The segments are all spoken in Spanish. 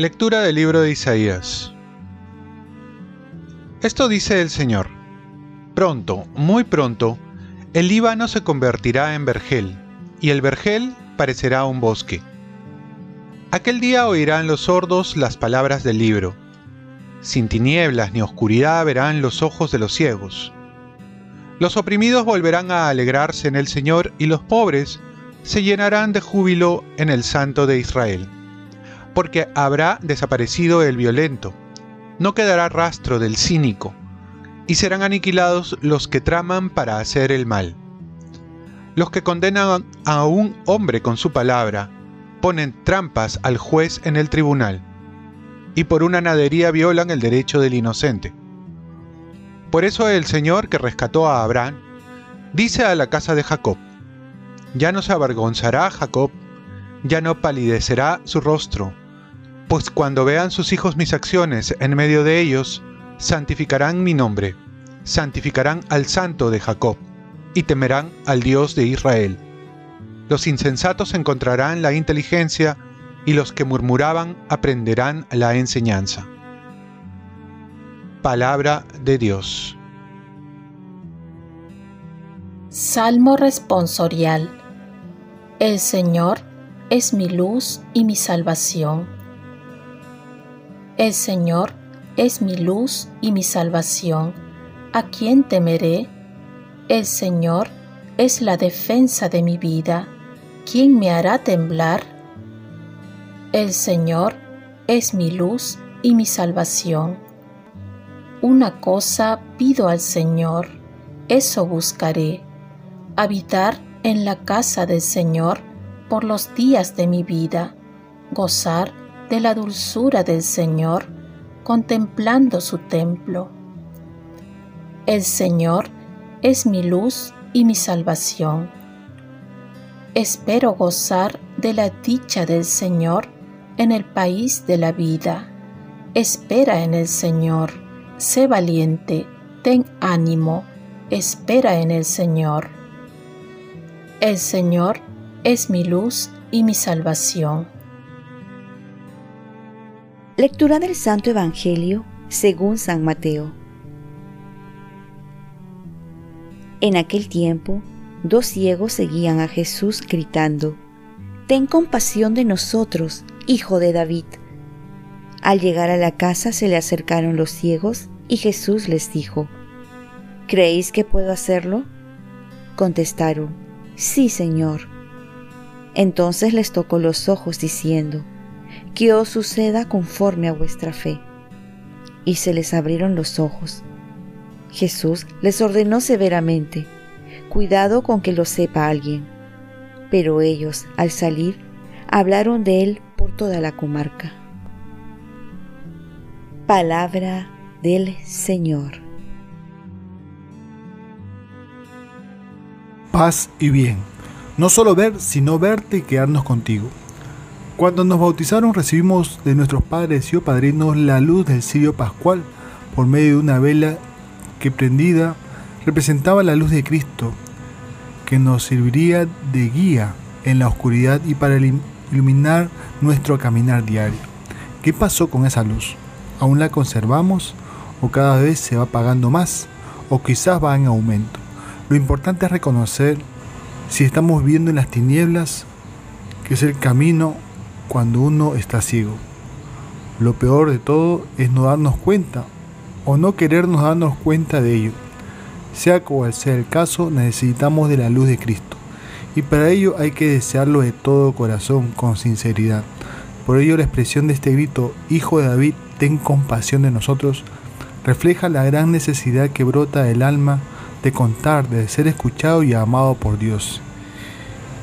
Lectura del libro de Isaías. Esto dice el Señor. Pronto, muy pronto, el Líbano se convertirá en vergel, y el vergel parecerá un bosque. Aquel día oirán los sordos las palabras del libro. Sin tinieblas ni oscuridad verán los ojos de los ciegos. Los oprimidos volverán a alegrarse en el Señor y los pobres se llenarán de júbilo en el Santo de Israel porque habrá desaparecido el violento, no quedará rastro del cínico, y serán aniquilados los que traman para hacer el mal. Los que condenan a un hombre con su palabra, ponen trampas al juez en el tribunal, y por una nadería violan el derecho del inocente. Por eso el Señor que rescató a Abraham, dice a la casa de Jacob, ya no se avergonzará Jacob, ya no palidecerá su rostro, pues cuando vean sus hijos mis acciones en medio de ellos, santificarán mi nombre, santificarán al santo de Jacob, y temerán al Dios de Israel. Los insensatos encontrarán la inteligencia, y los que murmuraban aprenderán la enseñanza. Palabra de Dios. Salmo responsorial. El Señor es mi luz y mi salvación el Señor es mi luz y mi salvación. ¿A quién temeré? El Señor es la defensa de mi vida. ¿Quién me hará temblar? El Señor es mi luz y mi salvación. Una cosa pido al Señor, eso buscaré, habitar en la casa del Señor por los días de mi vida, gozar de la dulzura del Señor contemplando su templo. El Señor es mi luz y mi salvación. Espero gozar de la dicha del Señor en el país de la vida. Espera en el Señor, sé valiente, ten ánimo, espera en el Señor. El Señor es mi luz y mi salvación. Lectura del Santo Evangelio según San Mateo. En aquel tiempo, dos ciegos seguían a Jesús gritando, Ten compasión de nosotros, hijo de David. Al llegar a la casa se le acercaron los ciegos y Jesús les dijo, ¿Creéis que puedo hacerlo? Contestaron, Sí, Señor. Entonces les tocó los ojos diciendo, que os suceda conforme a vuestra fe. Y se les abrieron los ojos. Jesús les ordenó severamente, cuidado con que lo sepa alguien. Pero ellos, al salir, hablaron de él por toda la comarca. Palabra del Señor. Paz y bien. No solo ver, sino verte y quedarnos contigo. Cuando nos bautizaron recibimos de nuestros padres y padrinos la luz del cirio pascual por medio de una vela que prendida representaba la luz de Cristo, que nos serviría de guía en la oscuridad y para iluminar nuestro caminar diario. ¿Qué pasó con esa luz? ¿Aún la conservamos o cada vez se va apagando más o quizás va en aumento? Lo importante es reconocer si estamos viendo en las tinieblas, que es el camino cuando uno está ciego. Lo peor de todo es no darnos cuenta o no querernos darnos cuenta de ello. Sea cual sea el caso, necesitamos de la luz de Cristo. Y para ello hay que desearlo de todo corazón, con sinceridad. Por ello la expresión de este grito, Hijo de David, ten compasión de nosotros, refleja la gran necesidad que brota del alma de contar, de ser escuchado y amado por Dios.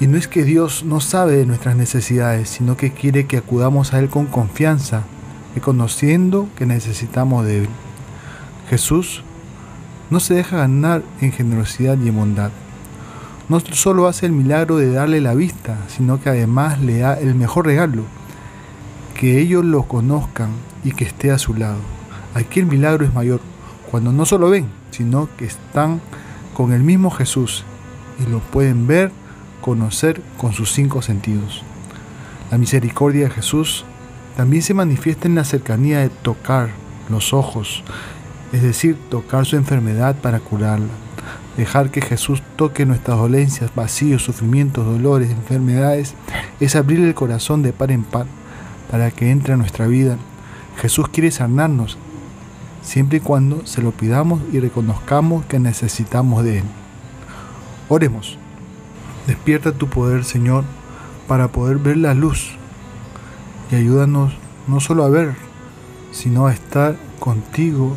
Y no es que Dios no sabe de nuestras necesidades, sino que quiere que acudamos a Él con confianza, reconociendo que necesitamos de Él. Jesús no se deja ganar en generosidad y en bondad. No solo hace el milagro de darle la vista, sino que además le da el mejor regalo, que ellos lo conozcan y que esté a su lado. Aquí el milagro es mayor, cuando no solo ven, sino que están con el mismo Jesús y lo pueden ver, conocer con sus cinco sentidos. La misericordia de Jesús también se manifiesta en la cercanía de tocar los ojos, es decir, tocar su enfermedad para curarla. Dejar que Jesús toque nuestras dolencias, vacíos, sufrimientos, dolores, enfermedades, es abrir el corazón de par en par para que entre a nuestra vida. Jesús quiere sanarnos, siempre y cuando se lo pidamos y reconozcamos que necesitamos de Él. Oremos. Despierta tu poder, Señor, para poder ver la luz y ayúdanos no solo a ver, sino a estar contigo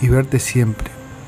y verte siempre.